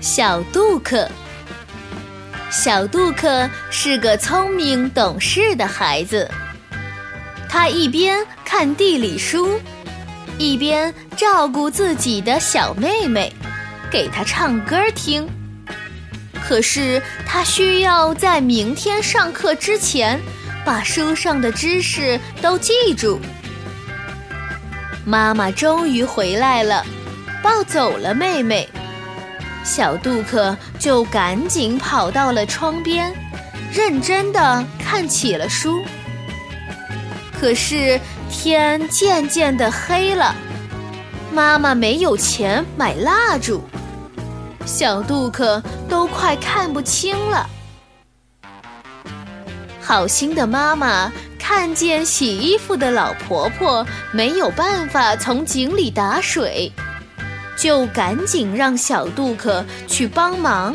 小杜克。小杜克是个聪明懂事的孩子，他一边看地理书，一边照顾自己的小妹妹，给她唱歌听。可是他需要在明天上课之前，把书上的知识都记住。妈妈终于回来了，抱走了妹妹。小杜克就赶紧跑到了窗边，认真的看起了书。可是天渐渐的黑了，妈妈没有钱买蜡烛，小杜克都快看不清了。好心的妈妈看见洗衣服的老婆婆没有办法从井里打水。就赶紧让小杜克去帮忙。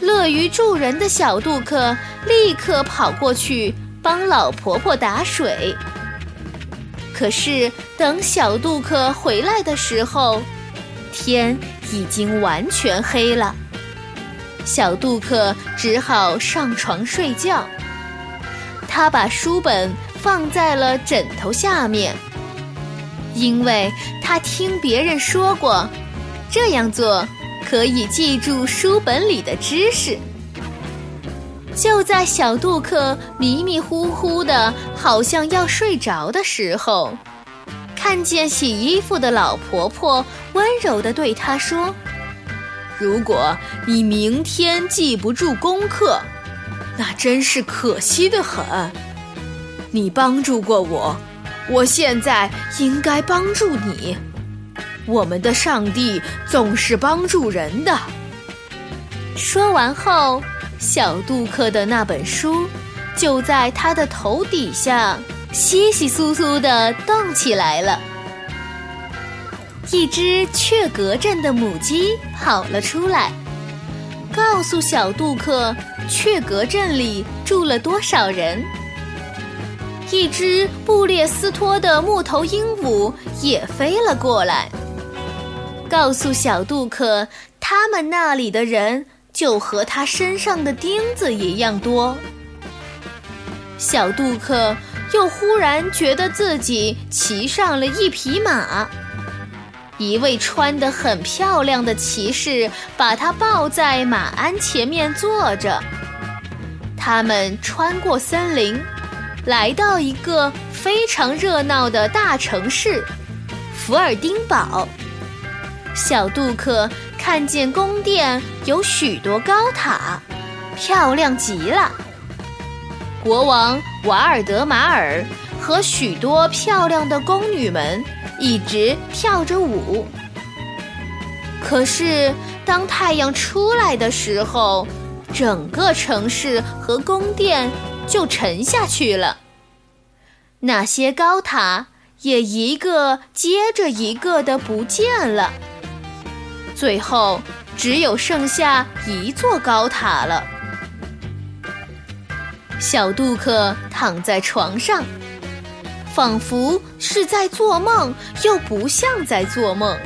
乐于助人的小杜克立刻跑过去帮老婆婆打水。可是等小杜克回来的时候，天已经完全黑了。小杜克只好上床睡觉。他把书本放在了枕头下面。因为他听别人说过，这样做可以记住书本里的知识。就在小杜克迷迷糊糊的，好像要睡着的时候，看见洗衣服的老婆婆温柔地对他说：“如果你明天记不住功课，那真是可惜的很。你帮助过我。”我现在应该帮助你。我们的上帝总是帮助人的。说完后，小杜克的那本书就在他的头底下稀稀疏疏地动起来了。一只雀格镇的母鸡跑了出来，告诉小杜克雀格镇里住了多少人。一只布列斯托的木头鹦鹉也飞了过来，告诉小杜克，他们那里的人就和他身上的钉子一样多。小杜克又忽然觉得自己骑上了一匹马，一位穿得很漂亮的骑士把他抱在马鞍前面坐着，他们穿过森林。来到一个非常热闹的大城市——福尔丁堡。小杜克看见宫殿有许多高塔，漂亮极了。国王瓦尔德马尔和许多漂亮的宫女们一直跳着舞。可是，当太阳出来的时候，整个城市和宫殿。就沉下去了。那些高塔也一个接着一个的不见了，最后只有剩下一座高塔了。小杜克躺在床上，仿佛是在做梦，又不像在做梦。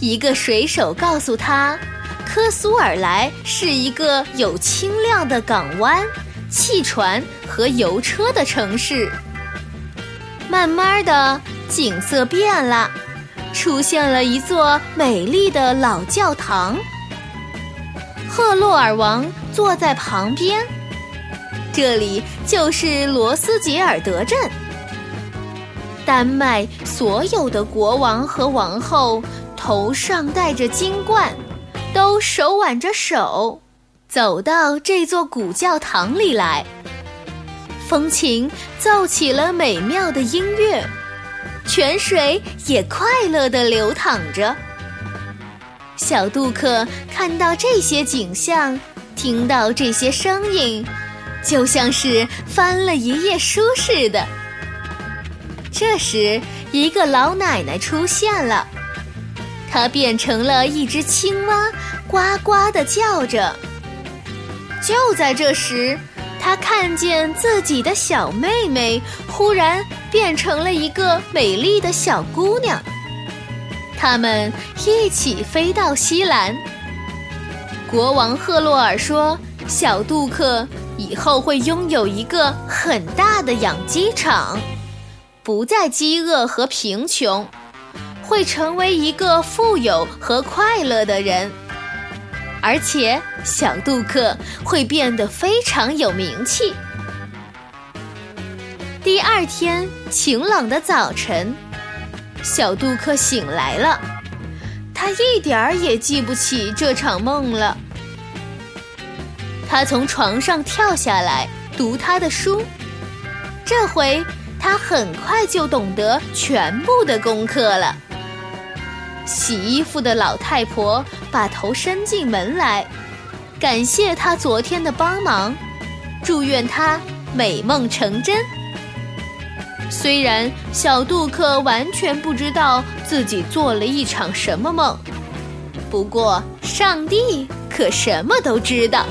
一个水手告诉他，科苏尔莱是一个有清亮的港湾。汽船和油车的城市，慢慢的景色变了，出现了一座美丽的老教堂。赫洛尔王坐在旁边，这里就是罗斯杰尔德镇。丹麦所有的国王和王后头上戴着金冠，都手挽着手。走到这座古教堂里来，风琴奏起了美妙的音乐，泉水也快乐地流淌着。小杜克看到这些景象，听到这些声音，就像是翻了一页书似的。这时，一个老奶奶出现了，她变成了一只青蛙，呱呱地叫着。就在这时，他看见自己的小妹妹忽然变成了一个美丽的小姑娘。他们一起飞到西兰。国王赫洛尔说：“小杜克以后会拥有一个很大的养鸡场，不再饥饿和贫穷，会成为一个富有和快乐的人。而且，小杜克会变得非常有名气。”第二天晴朗的早晨，小杜克醒来了。他一点儿也记不起这场梦了。他从床上跳下来读他的书。这回他很快就懂得全部的功课了。洗衣服的老太婆把头伸进门来，感谢他昨天的帮忙，祝愿他美梦成真。虽然小杜克完全不知道自己做了一场什么梦，不过上帝可什么都知道。